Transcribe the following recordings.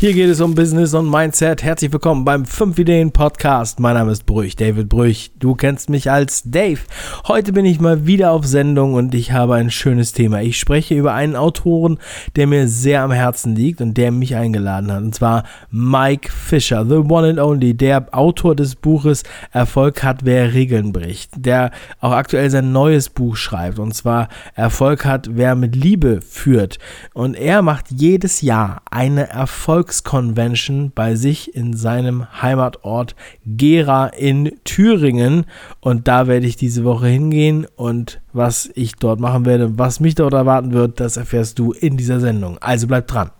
Hier geht es um Business und Mindset. Herzlich willkommen beim 5 Ideen Podcast. Mein Name ist Brüch, David Brüch. Du kennst mich als Dave. Heute bin ich mal wieder auf Sendung und ich habe ein schönes Thema. Ich spreche über einen Autoren, der mir sehr am Herzen liegt und der mich eingeladen hat. Und zwar Mike Fisher, the one and only, der Autor des Buches Erfolg hat, wer Regeln bricht. Der auch aktuell sein neues Buch schreibt. Und zwar Erfolg hat, wer mit Liebe führt. Und er macht jedes Jahr eine Erfolgs Volksconvention bei sich in seinem Heimatort Gera in Thüringen. Und da werde ich diese Woche hingehen und was ich dort machen werde, was mich dort erwarten wird, das erfährst du in dieser Sendung. Also bleib dran.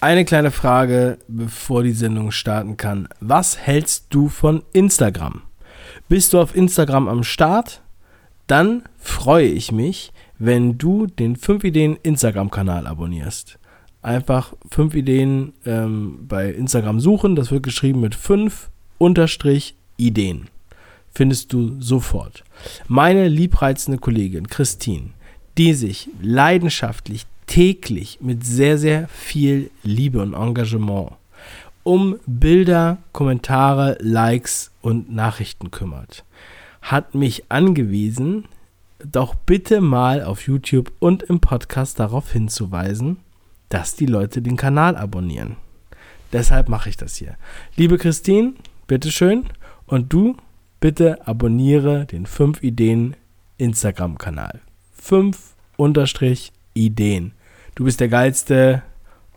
Eine kleine Frage, bevor die Sendung starten kann. Was hältst du von Instagram? Bist du auf Instagram am Start? Dann freue ich mich, wenn du den 5 Ideen Instagram-Kanal abonnierst. Einfach 5 Ideen ähm, bei Instagram suchen. Das wird geschrieben mit 5 Unterstrich Ideen. Findest du sofort. Meine liebreizende Kollegin Christine, die sich leidenschaftlich täglich mit sehr, sehr viel Liebe und Engagement um Bilder, Kommentare, Likes und Nachrichten kümmert, hat mich angewiesen, doch bitte mal auf YouTube und im Podcast darauf hinzuweisen, dass die Leute den Kanal abonnieren. Deshalb mache ich das hier. Liebe Christine, bitteschön. Und du, bitte abonniere den 5 Ideen Instagram-Kanal. 5 Unterstrich Ideen. Du bist der Geilste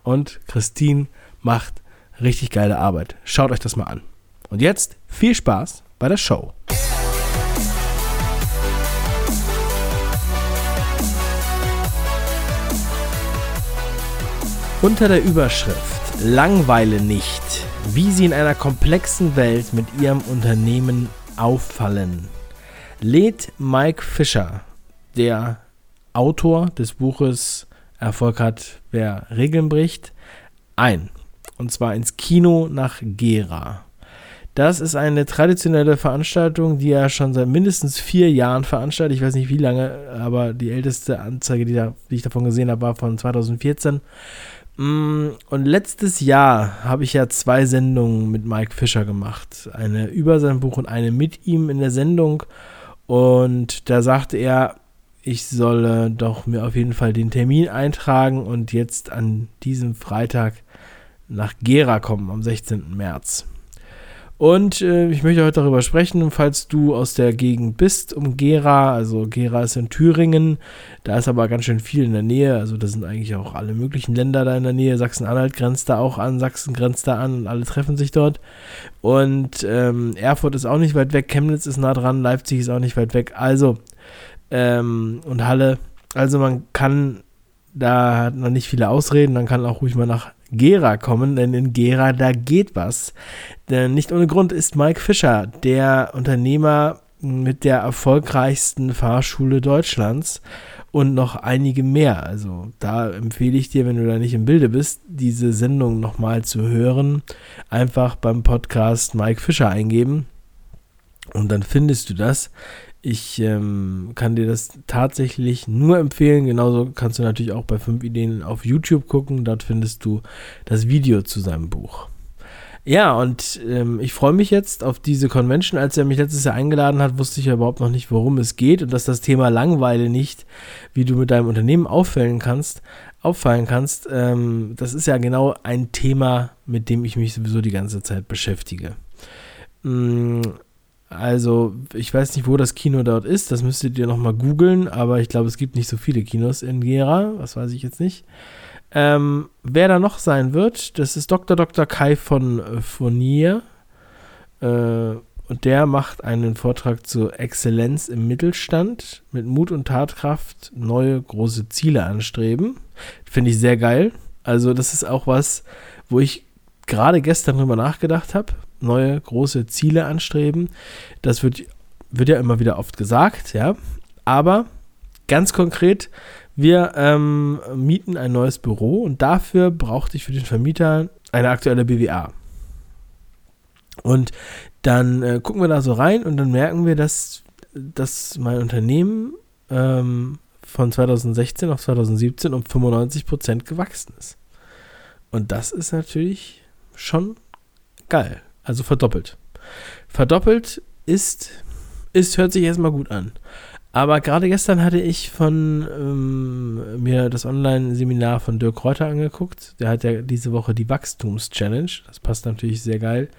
und Christine macht richtig geile Arbeit. Schaut euch das mal an. Und jetzt viel Spaß bei der Show. Unter der Überschrift Langweile nicht, wie Sie in einer komplexen Welt mit Ihrem Unternehmen auffallen, lädt Mike Fischer, der Autor des Buches Erfolg hat, wer Regeln bricht, ein. Und zwar ins Kino nach Gera. Das ist eine traditionelle Veranstaltung, die er schon seit mindestens vier Jahren veranstaltet. Ich weiß nicht wie lange, aber die älteste Anzeige, die, da, die ich davon gesehen habe, war von 2014. Mm, und letztes Jahr habe ich ja zwei Sendungen mit Mike Fischer gemacht. Eine über sein Buch und eine mit ihm in der Sendung. Und da sagte er, ich solle doch mir auf jeden Fall den Termin eintragen und jetzt an diesem Freitag nach Gera kommen, am 16. März. Und äh, ich möchte heute darüber sprechen, falls du aus der Gegend bist, um Gera. Also Gera ist in Thüringen, da ist aber ganz schön viel in der Nähe. Also da sind eigentlich auch alle möglichen Länder da in der Nähe. Sachsen-Anhalt grenzt da auch an, Sachsen grenzt da an und alle treffen sich dort. Und ähm, Erfurt ist auch nicht weit weg, Chemnitz ist nah dran, Leipzig ist auch nicht weit weg. Also, ähm, und Halle. Also man kann da hat man nicht viele Ausreden, dann kann auch ruhig mal nach Gera kommen, denn in Gera, da geht was. Denn nicht ohne Grund ist Mike Fischer der Unternehmer mit der erfolgreichsten Fahrschule Deutschlands und noch einige mehr. Also da empfehle ich dir, wenn du da nicht im Bilde bist, diese Sendung nochmal zu hören. Einfach beim Podcast Mike Fischer eingeben und dann findest du das. Ich ähm, kann dir das tatsächlich nur empfehlen. Genauso kannst du natürlich auch bei 5 Ideen auf YouTube gucken. Dort findest du das Video zu seinem Buch. Ja, und ähm, ich freue mich jetzt auf diese Convention. Als er mich letztes Jahr eingeladen hat, wusste ich ja überhaupt noch nicht, worum es geht und dass das Thema Langweile nicht, wie du mit deinem Unternehmen auffallen kannst, auffallen kannst. Ähm, das ist ja genau ein Thema, mit dem ich mich sowieso die ganze Zeit beschäftige. Mm, also, ich weiß nicht, wo das Kino dort ist. Das müsstet ihr nochmal googeln. Aber ich glaube, es gibt nicht so viele Kinos in Gera. Was weiß ich jetzt nicht. Ähm, wer da noch sein wird, das ist Dr. Dr. Kai von äh, Fournier. Äh, und der macht einen Vortrag zur Exzellenz im Mittelstand mit Mut und Tatkraft neue große Ziele anstreben. Finde ich sehr geil. Also, das ist auch was, wo ich gerade gestern drüber nachgedacht habe neue große Ziele anstreben. Das wird, wird ja immer wieder oft gesagt, ja. Aber ganz konkret, wir ähm, mieten ein neues Büro und dafür brauchte ich für den Vermieter eine aktuelle BWA. Und dann äh, gucken wir da so rein und dann merken wir, dass, dass mein Unternehmen ähm, von 2016 auf 2017 um 95 Prozent gewachsen ist. Und das ist natürlich schon geil. Also verdoppelt. Verdoppelt ist, ist hört sich erstmal gut an. Aber gerade gestern hatte ich von ähm, mir das Online-Seminar von Dirk Reuter angeguckt. Der hat ja diese Woche die Wachstums-Challenge. Das passt natürlich sehr geil.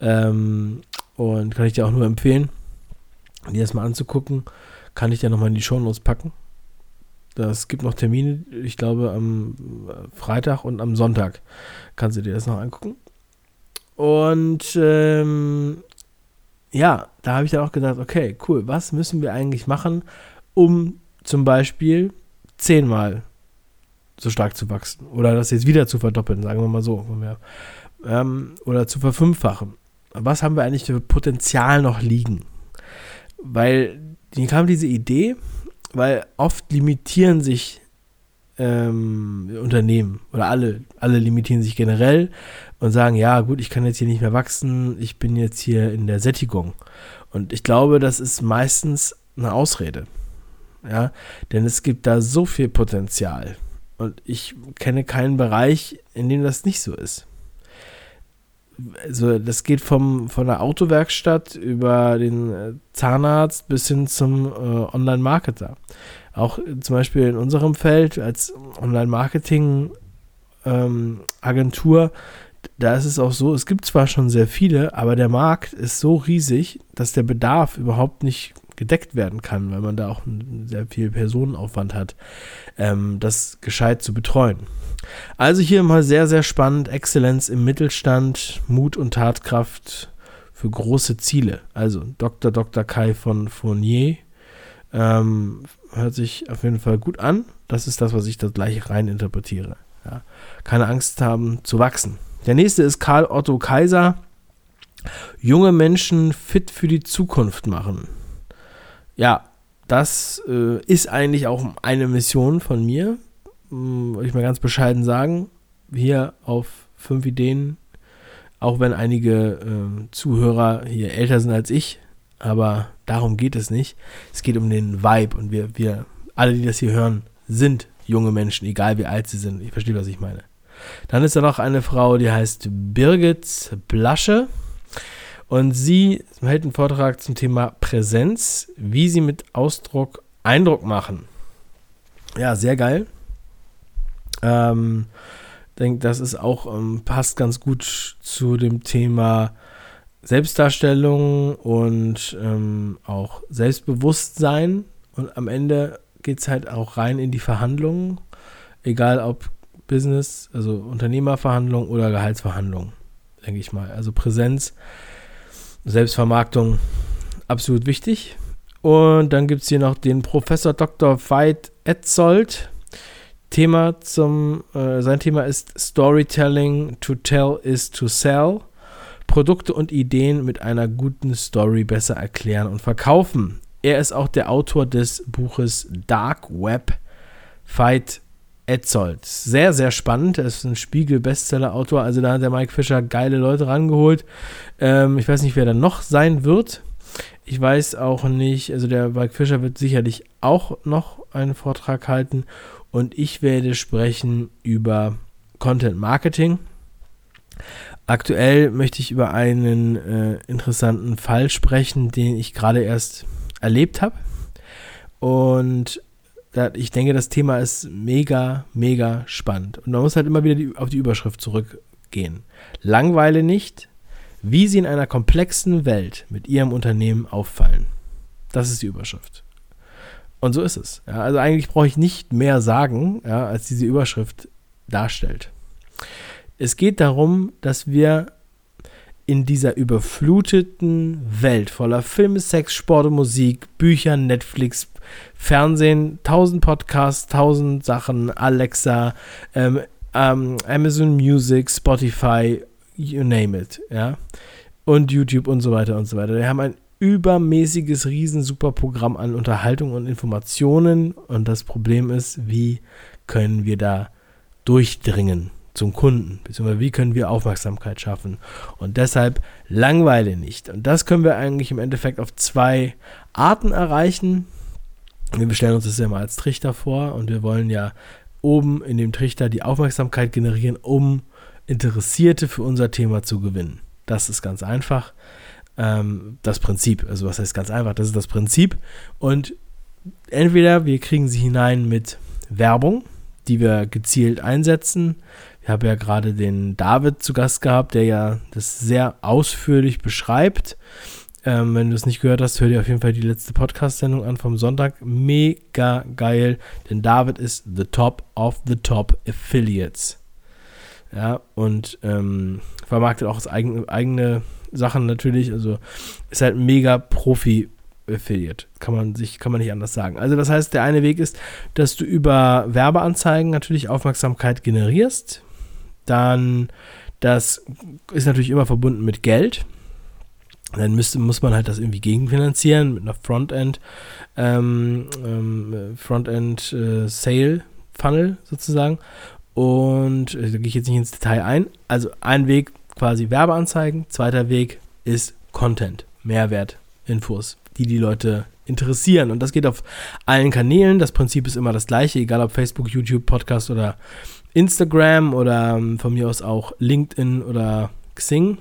Ähm, und kann ich dir auch nur empfehlen, die erstmal anzugucken. Kann ich dir nochmal in die Shownotes packen. Es gibt noch Termine, ich glaube am Freitag und am Sonntag. Kannst du dir das noch angucken. Und ähm, ja, da habe ich dann auch gedacht, okay, cool, was müssen wir eigentlich machen, um zum Beispiel zehnmal so stark zu wachsen oder das jetzt wieder zu verdoppeln, sagen wir mal so, ähm, oder zu verfünffachen. Was haben wir eigentlich für Potenzial noch liegen? Weil mir kam diese Idee, weil oft limitieren sich ähm, Unternehmen oder alle, alle limitieren sich generell und sagen, ja gut, ich kann jetzt hier nicht mehr wachsen, ich bin jetzt hier in der Sättigung. Und ich glaube, das ist meistens eine Ausrede. Ja, denn es gibt da so viel Potenzial. Und ich kenne keinen Bereich, in dem das nicht so ist. Also das geht vom, von der Autowerkstatt über den äh, Zahnarzt bis hin zum äh, Online-Marketer auch zum Beispiel in unserem Feld als Online-Marketing-Agentur, ähm, da ist es auch so, es gibt zwar schon sehr viele, aber der Markt ist so riesig, dass der Bedarf überhaupt nicht gedeckt werden kann, weil man da auch sehr viel Personenaufwand hat, ähm, das gescheit zu betreuen. Also hier mal sehr, sehr spannend. Exzellenz im Mittelstand, Mut und Tatkraft für große Ziele. Also Dr. Dr. Kai von Fournier. Ähm, hört sich auf jeden Fall gut an. Das ist das, was ich da gleich rein interpretiere. Ja. Keine Angst haben zu wachsen. Der nächste ist Karl Otto Kaiser. Junge Menschen fit für die Zukunft machen. Ja, das äh, ist eigentlich auch eine Mission von mir. Hm, Würde ich mal ganz bescheiden sagen. Hier auf fünf Ideen. Auch wenn einige äh, Zuhörer hier älter sind als ich, aber darum geht es nicht. Es geht um den Vibe und wir, wir, alle, die das hier hören, sind junge Menschen, egal wie alt sie sind. Ich verstehe, was ich meine. Dann ist da noch eine Frau, die heißt Birgit Blasche. Und sie hält einen Vortrag zum Thema Präsenz, wie sie mit Ausdruck Eindruck machen. Ja, sehr geil. Ähm, denke, das ist auch, ähm, passt ganz gut zu dem Thema Selbstdarstellung und ähm, auch Selbstbewusstsein. Und am Ende geht es halt auch rein in die Verhandlungen, egal ob Business, also Unternehmerverhandlungen oder Gehaltsverhandlungen, denke ich mal. Also Präsenz, Selbstvermarktung, absolut wichtig. Und dann gibt es hier noch den Professor Dr. Veit Etzold. Thema zum, äh, sein Thema ist Storytelling to tell is to sell. Produkte und Ideen mit einer guten Story besser erklären und verkaufen. Er ist auch der Autor des Buches Dark Web Fight Etzold. Sehr, sehr spannend. Er ist ein Spiegel-Bestseller-Autor. Also da hat der Mike Fischer geile Leute rangeholt. Ähm, ich weiß nicht, wer da noch sein wird. Ich weiß auch nicht, also der Mike Fischer wird sicherlich auch noch einen Vortrag halten. Und ich werde sprechen über Content Marketing. Aktuell möchte ich über einen äh, interessanten Fall sprechen, den ich gerade erst erlebt habe. Und da, ich denke, das Thema ist mega, mega spannend. Und man muss halt immer wieder die, auf die Überschrift zurückgehen. Langweile nicht, wie sie in einer komplexen Welt mit ihrem Unternehmen auffallen. Das ist die Überschrift. Und so ist es. Ja, also eigentlich brauche ich nicht mehr sagen, ja, als diese Überschrift darstellt. Es geht darum, dass wir in dieser überfluteten Welt voller Filme, Sex, Sport und Musik, Büchern, Netflix, Fernsehen, tausend Podcasts, tausend Sachen, Alexa, ähm, ähm, Amazon Music, Spotify, you name it, ja. Und YouTube und so weiter und so weiter. Wir haben ein übermäßiges, riesen super Programm an Unterhaltung und Informationen. Und das Problem ist, wie können wir da durchdringen? zum Kunden, beziehungsweise wie können wir Aufmerksamkeit schaffen. Und deshalb Langweile nicht. Und das können wir eigentlich im Endeffekt auf zwei Arten erreichen. Wir bestellen uns das ja mal als Trichter vor und wir wollen ja oben in dem Trichter die Aufmerksamkeit generieren, um Interessierte für unser Thema zu gewinnen. Das ist ganz einfach. Ähm, das Prinzip, also was heißt ganz einfach, das ist das Prinzip. Und entweder wir kriegen sie hinein mit Werbung, die wir gezielt einsetzen. Ich habe ja gerade den David zu Gast gehabt, der ja das sehr ausführlich beschreibt. Ähm, wenn du es nicht gehört hast, hör dir auf jeden Fall die letzte Podcast-Sendung an vom Sonntag. Mega geil, denn David ist the top of the top Affiliates. Ja, und ähm, vermarktet auch das eigene, eigene Sachen natürlich. Also ist halt mega Profi Affiliate. Kann man sich, kann man nicht anders sagen. Also das heißt, der eine Weg ist, dass du über Werbeanzeigen natürlich Aufmerksamkeit generierst. Dann, das ist natürlich immer verbunden mit Geld. Dann müsste, muss man halt das irgendwie gegenfinanzieren mit einer Frontend, ähm, ähm, Frontend äh, Sale Funnel sozusagen. Und äh, da gehe ich jetzt nicht ins Detail ein. Also ein Weg quasi Werbeanzeigen, zweiter Weg ist Content, Mehrwert, Infos, die die Leute interessieren. Und das geht auf allen Kanälen. Das Prinzip ist immer das gleiche, egal ob Facebook, YouTube, Podcast oder Instagram oder ähm, von mir aus auch LinkedIn oder Xing.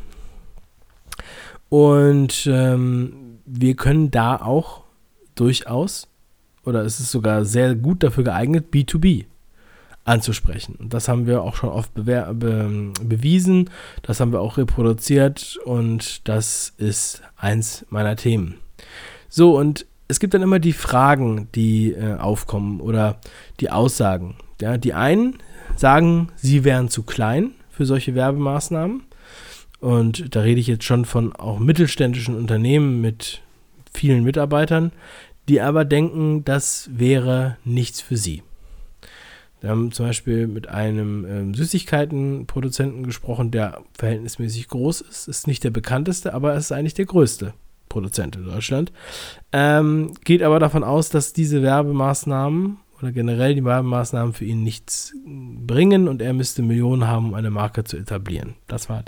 Und ähm, wir können da auch durchaus, oder es ist sogar sehr gut dafür geeignet, B2B anzusprechen. Und das haben wir auch schon oft be bewiesen, das haben wir auch reproduziert und das ist eins meiner Themen. So, und es gibt dann immer die Fragen, die äh, aufkommen oder die Aussagen. Ja, die einen sagen, sie wären zu klein für solche Werbemaßnahmen. Und da rede ich jetzt schon von auch mittelständischen Unternehmen mit vielen Mitarbeitern, die aber denken, das wäre nichts für sie. Wir haben zum Beispiel mit einem ähm, Süßigkeitenproduzenten gesprochen, der verhältnismäßig groß ist. Ist nicht der bekannteste, aber ist eigentlich der größte Produzent in Deutschland. Ähm, geht aber davon aus, dass diese Werbemaßnahmen oder generell die Werbemaßnahmen für ihn nichts bringen und er müsste Millionen haben, um eine Marke zu etablieren. Das war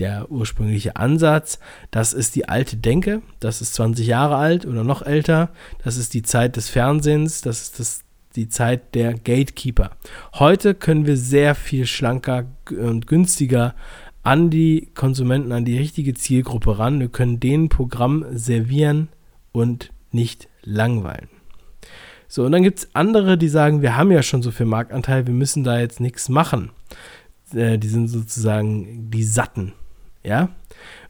der ursprüngliche Ansatz. Das ist die alte Denke. Das ist 20 Jahre alt oder noch älter. Das ist die Zeit des Fernsehens. Das ist das die Zeit der Gatekeeper. Heute können wir sehr viel schlanker und günstiger an die Konsumenten, an die richtige Zielgruppe ran. Wir können denen Programm servieren und nicht langweilen. So, und dann gibt es andere, die sagen, wir haben ja schon so viel Marktanteil, wir müssen da jetzt nichts machen. Äh, die sind sozusagen die Satten. Ja.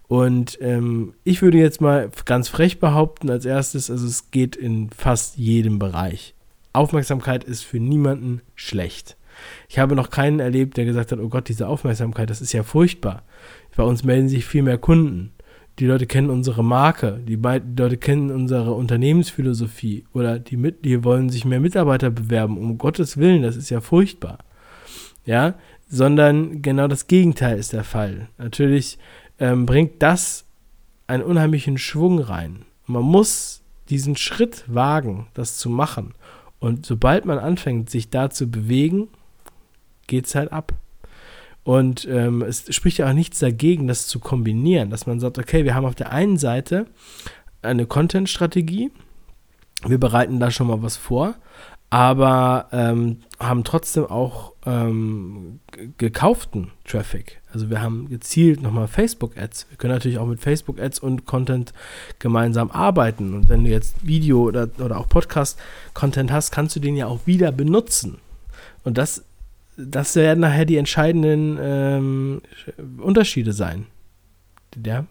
Und ähm, ich würde jetzt mal ganz frech behaupten, als erstes, also es geht in fast jedem Bereich. Aufmerksamkeit ist für niemanden schlecht. Ich habe noch keinen erlebt, der gesagt hat, oh Gott, diese Aufmerksamkeit, das ist ja furchtbar. Bei uns melden sich viel mehr Kunden. Die Leute kennen unsere Marke, die, die Leute kennen unsere Unternehmensphilosophie oder die, mit, die wollen sich mehr Mitarbeiter bewerben. Um Gottes Willen, das ist ja furchtbar. Ja, sondern genau das Gegenteil ist der Fall. Natürlich ähm, bringt das einen unheimlichen Schwung rein. Man muss diesen Schritt wagen, das zu machen. Und sobald man anfängt, sich da zu bewegen, geht es halt ab. Und ähm, es spricht ja auch nichts dagegen, das zu kombinieren, dass man sagt, okay, wir haben auf der einen Seite eine Content-Strategie, wir bereiten da schon mal was vor, aber ähm, haben trotzdem auch ähm, gekauften Traffic. Also wir haben gezielt nochmal Facebook-Ads. Wir können natürlich auch mit Facebook-Ads und Content gemeinsam arbeiten. Und wenn du jetzt Video oder, oder auch Podcast-Content hast, kannst du den ja auch wieder benutzen. Und das, das werden nachher die entscheidenden ähm, Unterschiede sein. Ja,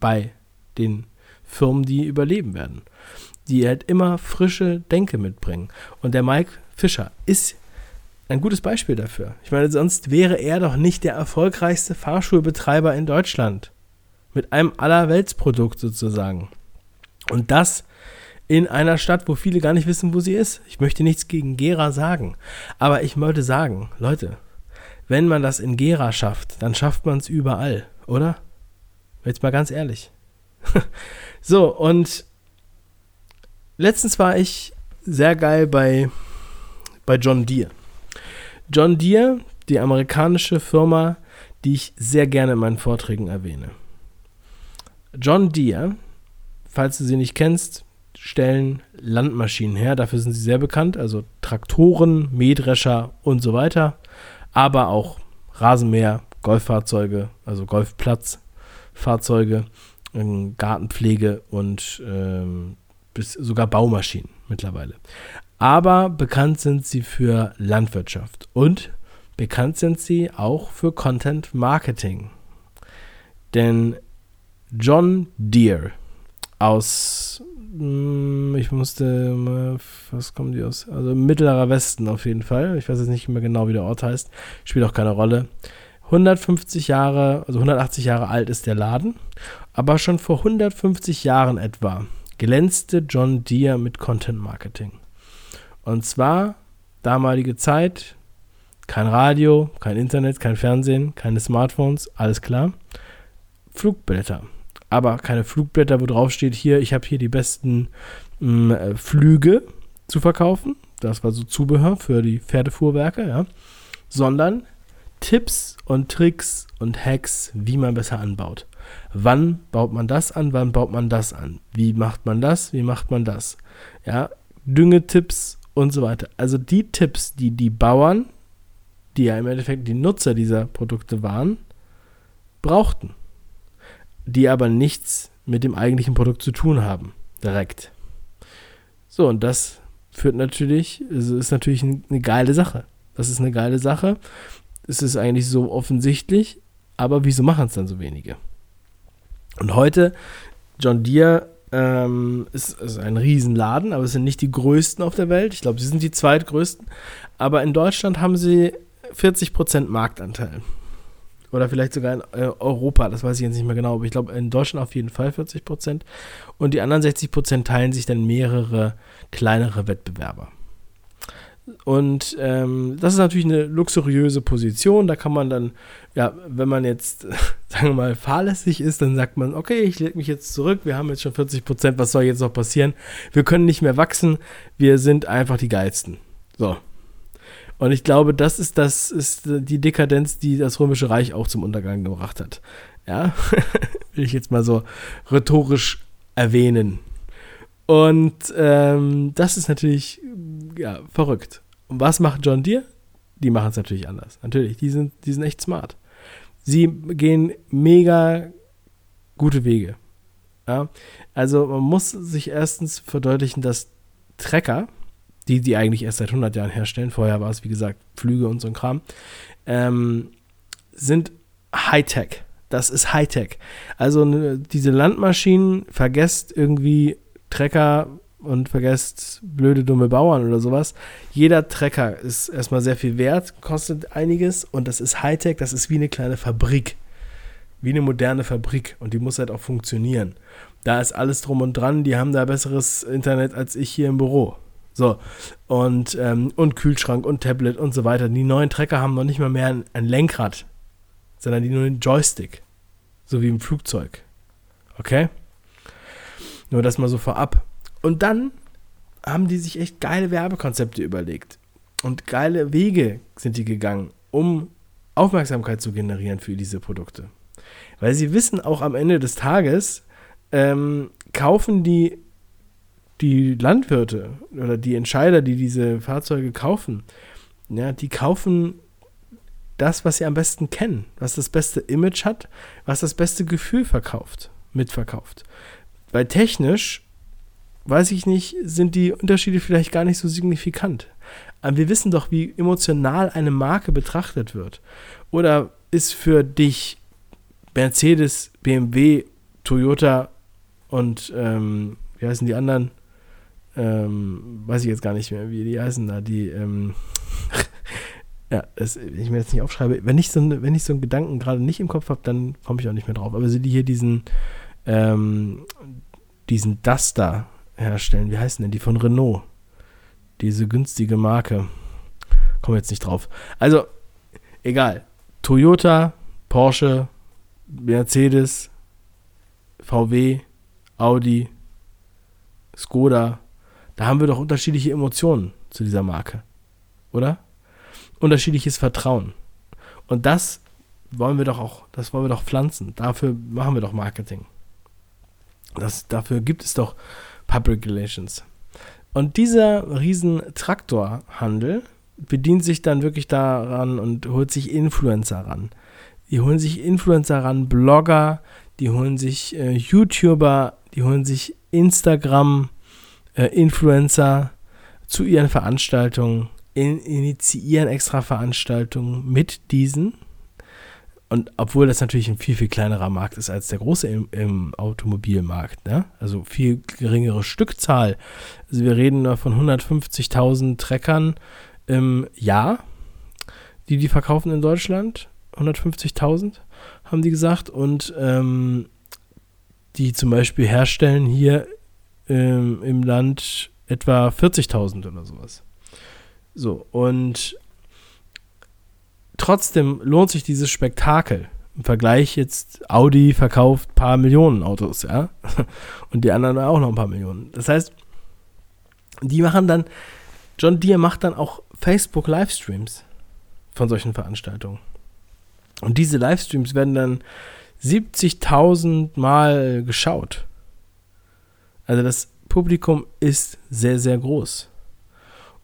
bei den Firmen, die überleben werden die halt immer frische Denke mitbringen. Und der Mike Fischer ist ein gutes Beispiel dafür. Ich meine, sonst wäre er doch nicht der erfolgreichste Fahrschulbetreiber in Deutschland. Mit einem Allerweltsprodukt sozusagen. Und das in einer Stadt, wo viele gar nicht wissen, wo sie ist. Ich möchte nichts gegen Gera sagen. Aber ich wollte sagen, Leute, wenn man das in Gera schafft, dann schafft man es überall, oder? Jetzt mal ganz ehrlich. so, und letztens war ich sehr geil bei, bei John Deere. John Deere, die amerikanische Firma, die ich sehr gerne in meinen Vorträgen erwähne. John Deere, falls du sie nicht kennst, stellen Landmaschinen her. Dafür sind sie sehr bekannt. Also Traktoren, Mähdrescher und so weiter. Aber auch Rasenmäher, Golffahrzeuge, also Golfplatzfahrzeuge, ähm, Gartenpflege und ähm, bis sogar Baumaschinen mittlerweile. Aber bekannt sind sie für Landwirtschaft und bekannt sind sie auch für Content Marketing. Denn John Deere aus, hm, ich musste, was kommen die aus? Also mittlerer Westen auf jeden Fall. Ich weiß jetzt nicht mehr genau, wie der Ort heißt. Spielt auch keine Rolle. 150 Jahre, also 180 Jahre alt ist der Laden. Aber schon vor 150 Jahren etwa glänzte John Deere mit Content Marketing. Und zwar damalige Zeit, kein Radio, kein Internet, kein Fernsehen, keine Smartphones, alles klar. Flugblätter. Aber keine Flugblätter, wo drauf steht, hier, ich habe hier die besten mh, mm, äh, Flüge zu verkaufen. Das war so Zubehör für die Pferdefuhrwerke, ja. Sondern Tipps und Tricks und Hacks, wie man besser anbaut. Wann baut man das an? Wann baut man das an? Wie macht man das? Wie macht man das? Ja, Düngetipps und so weiter. Also die Tipps, die die Bauern, die ja im Endeffekt die Nutzer dieser Produkte waren, brauchten die aber nichts mit dem eigentlichen Produkt zu tun haben, direkt. So, und das führt natürlich, also ist natürlich eine geile Sache. Das ist eine geile Sache. Es ist eigentlich so offensichtlich, aber wieso machen es dann so wenige? Und heute, John Deere ähm, ist, ist ein Riesenladen, aber es sind nicht die größten auf der Welt. Ich glaube, sie sind die zweitgrößten. Aber in Deutschland haben sie 40% Marktanteil. Oder vielleicht sogar in äh, Europa, das weiß ich jetzt nicht mehr genau, aber ich glaube in Deutschland auf jeden Fall 40 Prozent. Und die anderen 60 Prozent teilen sich dann mehrere kleinere Wettbewerber. Und ähm, das ist natürlich eine luxuriöse Position. Da kann man dann, ja, wenn man jetzt, sagen wir mal, fahrlässig ist, dann sagt man, okay, ich lege mich jetzt zurück, wir haben jetzt schon 40 Prozent, was soll jetzt noch passieren? Wir können nicht mehr wachsen, wir sind einfach die Geilsten. So, und ich glaube, das ist das ist die Dekadenz, die das Römische Reich auch zum Untergang gebracht hat. Ja, will ich jetzt mal so rhetorisch erwähnen. Und ähm, das ist natürlich ja, verrückt. Und was macht John Deere? Die machen es natürlich anders. Natürlich, die sind, die sind echt smart. Sie gehen mega gute Wege. Ja? Also man muss sich erstens verdeutlichen, dass Trecker, die die eigentlich erst seit 100 Jahren herstellen, vorher war es wie gesagt Flüge und so ein Kram, ähm, sind Hightech. Das ist Hightech. Also ne, diese Landmaschinen, vergesst irgendwie Trecker und vergesst blöde, dumme Bauern oder sowas. Jeder Trecker ist erstmal sehr viel wert, kostet einiges und das ist Hightech, das ist wie eine kleine Fabrik. Wie eine moderne Fabrik und die muss halt auch funktionieren. Da ist alles drum und dran, die haben da besseres Internet als ich hier im Büro. So, und, ähm, und Kühlschrank und Tablet und so weiter. Die neuen Trecker haben noch nicht mal mehr ein, ein Lenkrad, sondern die nur einen Joystick. So wie im Flugzeug. Okay? Nur das mal so vorab. Und dann haben die sich echt geile Werbekonzepte überlegt. Und geile Wege sind die gegangen, um Aufmerksamkeit zu generieren für diese Produkte. Weil sie wissen auch am Ende des Tages, ähm, kaufen die die Landwirte oder die Entscheider, die diese Fahrzeuge kaufen, ja, die kaufen das, was sie am besten kennen, was das beste Image hat, was das beste Gefühl verkauft, mitverkauft. Weil technisch, weiß ich nicht, sind die Unterschiede vielleicht gar nicht so signifikant. Aber wir wissen doch, wie emotional eine Marke betrachtet wird. Oder ist für dich Mercedes, BMW, Toyota und ähm, wie heißen die anderen? ähm, weiß ich jetzt gar nicht mehr, wie die heißen da, die, ähm, ja, das, wenn ich mir jetzt nicht aufschreibe, wenn ich so, wenn ich so einen Gedanken gerade nicht im Kopf habe, dann komme ich auch nicht mehr drauf. Aber sie die hier diesen, ähm, diesen Duster herstellen, wie heißen denn die von Renault? Diese günstige Marke. Komme jetzt nicht drauf. Also, egal. Toyota, Porsche, Mercedes, VW, Audi, Skoda, da haben wir doch unterschiedliche Emotionen zu dieser Marke. Oder? Unterschiedliches Vertrauen. Und das wollen wir doch auch, das wollen wir doch pflanzen. Dafür machen wir doch Marketing. Das, dafür gibt es doch Public Relations. Und dieser riesen Traktorhandel bedient sich dann wirklich daran und holt sich Influencer ran. Die holen sich Influencer ran, Blogger, die holen sich äh, YouTuber, die holen sich Instagram-Influencer äh, zu ihren Veranstaltungen, in, initiieren extra Veranstaltungen mit diesen. Und obwohl das natürlich ein viel, viel kleinerer Markt ist als der große im, im Automobilmarkt, ne? also viel geringere Stückzahl. Also wir reden nur von 150.000 Treckern im Jahr, die die verkaufen in Deutschland. 150.000 haben die gesagt. Und ähm, die zum Beispiel herstellen hier ähm, im Land etwa 40.000 oder sowas. So, und trotzdem lohnt sich dieses Spektakel. Im Vergleich jetzt, Audi verkauft ein paar Millionen Autos, ja. Und die anderen auch noch ein paar Millionen. Das heißt, die machen dann, John Deere macht dann auch Facebook Livestreams von solchen Veranstaltungen. Und diese Livestreams werden dann 70.000 Mal geschaut. Also das Publikum ist sehr, sehr groß.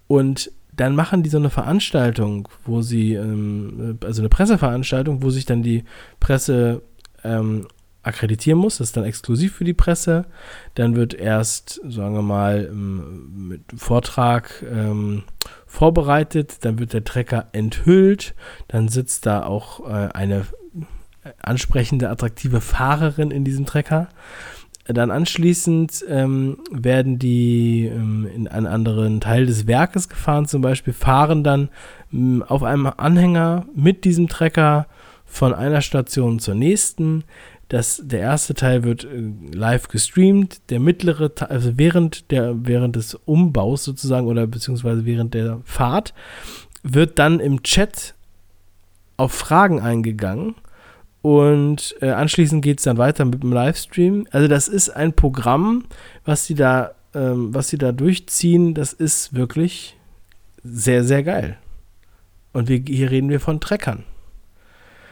Und dann machen die so eine Veranstaltung, wo sie, ähm, also eine Presseveranstaltung, wo sich dann die Presse ähm, akkreditieren muss. Das ist dann exklusiv für die Presse. Dann wird erst, sagen wir mal, ähm, mit Vortrag ähm, vorbereitet. Dann wird der Trecker enthüllt. Dann sitzt da auch äh, eine ansprechende, attraktive Fahrerin in diesem Trecker. Dann anschließend ähm, werden die ähm, in einen anderen Teil des Werkes gefahren, zum Beispiel fahren dann ähm, auf einem Anhänger mit diesem Trecker von einer Station zur nächsten. Das, der erste Teil wird äh, live gestreamt, der mittlere Teil, also während, der, während des Umbaus sozusagen oder beziehungsweise während der Fahrt, wird dann im Chat auf Fragen eingegangen und äh, anschließend geht es dann weiter mit dem Livestream. Also das ist ein Programm, was sie da, ähm, was sie da durchziehen, das ist wirklich sehr, sehr geil. Und wir, hier reden wir von Treckern.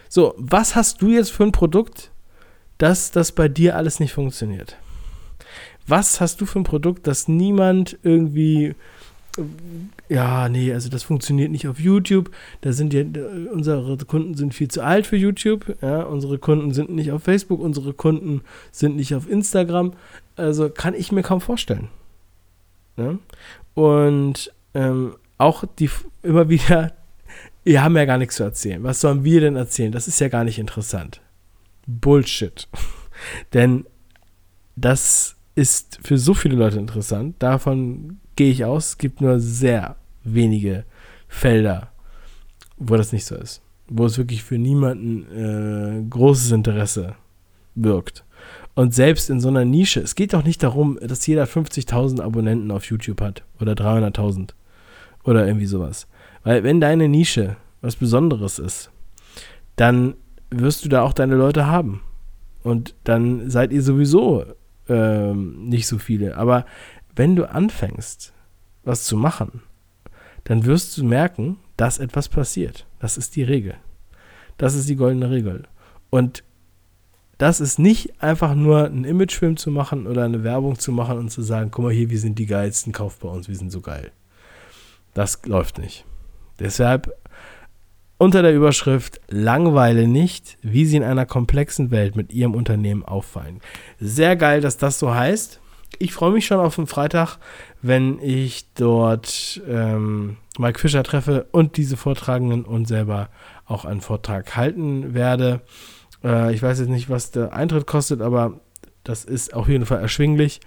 So, was hast du jetzt für ein Produkt, dass das bei dir alles nicht funktioniert? Was hast du für ein Produkt, das niemand irgendwie ja, nee, also das funktioniert nicht auf YouTube. Da sind ja, unsere Kunden sind viel zu alt für YouTube. Ja, unsere Kunden sind nicht auf Facebook, unsere Kunden sind nicht auf Instagram. Also kann ich mir kaum vorstellen. Ja? Und ähm, auch die immer wieder, wir haben ja gar nichts zu erzählen. Was sollen wir denn erzählen? Das ist ja gar nicht interessant. Bullshit. Denn das ist für so viele Leute interessant. Davon gehe ich aus. Es gibt nur sehr wenige Felder, wo das nicht so ist. Wo es wirklich für niemanden äh, großes Interesse wirkt. Und selbst in so einer Nische, es geht doch nicht darum, dass jeder 50.000 Abonnenten auf YouTube hat oder 300.000 oder irgendwie sowas. Weil wenn deine Nische was Besonderes ist, dann wirst du da auch deine Leute haben. Und dann seid ihr sowieso ähm, nicht so viele. Aber wenn du anfängst, was zu machen, dann wirst du merken, dass etwas passiert. Das ist die Regel. Das ist die goldene Regel. Und das ist nicht einfach nur einen Imagefilm zu machen oder eine Werbung zu machen und zu sagen, guck mal hier, wir sind die geilsten, kauft bei uns, wir sind so geil. Das läuft nicht. Deshalb unter der Überschrift Langweile nicht, wie sie in einer komplexen Welt mit ihrem Unternehmen auffallen. Sehr geil, dass das so heißt. Ich freue mich schon auf den Freitag, wenn ich dort ähm, Mike Fischer treffe und diese Vortragenden und selber auch einen Vortrag halten werde. Äh, ich weiß jetzt nicht, was der Eintritt kostet, aber das ist auf jeden Fall erschwinglich.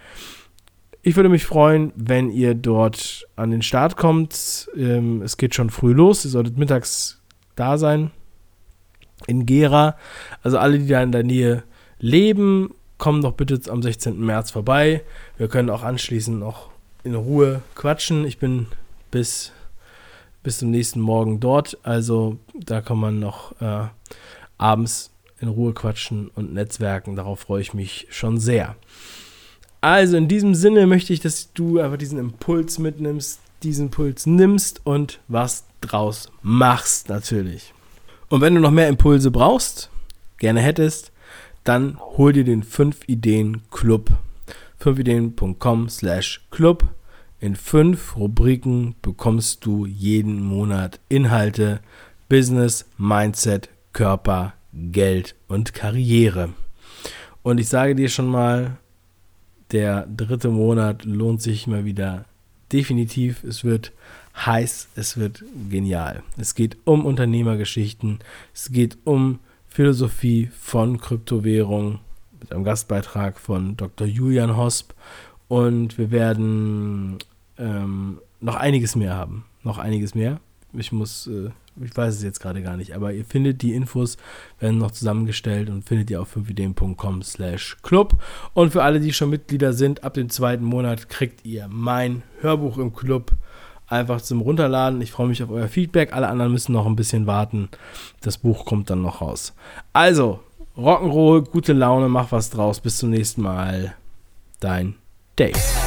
Ich würde mich freuen, wenn ihr dort an den Start kommt. Ähm, es geht schon früh los. Ihr solltet mittags da sein. In Gera. Also alle, die da in der Nähe leben, kommen doch bitte am 16. März vorbei. Wir können auch anschließend noch in Ruhe quatschen. Ich bin bis, bis zum nächsten Morgen dort. Also da kann man noch äh, abends in Ruhe quatschen und netzwerken. Darauf freue ich mich schon sehr. Also in diesem Sinne möchte ich, dass du einfach diesen Impuls mitnimmst, diesen Impuls nimmst und was draus machst natürlich. Und wenn du noch mehr Impulse brauchst, gerne hättest, dann hol dir den 5 Ideen Club. 5ideen.com slash club. In fünf Rubriken bekommst du jeden Monat Inhalte, Business, Mindset, Körper, Geld und Karriere. Und ich sage dir schon mal, der dritte Monat lohnt sich mal wieder definitiv. Es wird heiß, es wird genial. Es geht um Unternehmergeschichten, es geht um Philosophie von Kryptowährung mit einem Gastbeitrag von Dr. Julian Hosp und wir werden ähm, noch einiges mehr haben. Noch einiges mehr. Ich muss, äh, ich weiß es jetzt gerade gar nicht, aber ihr findet die Infos, werden noch zusammengestellt und findet ihr auf 5ideen.com slash club. Und für alle, die schon Mitglieder sind, ab dem zweiten Monat kriegt ihr mein Hörbuch im Club einfach zum Runterladen. Ich freue mich auf euer Feedback. Alle anderen müssen noch ein bisschen warten. Das Buch kommt dann noch raus. Also, Rock'n'Roll, gute Laune, mach was draus. Bis zum nächsten Mal. Dein Dave.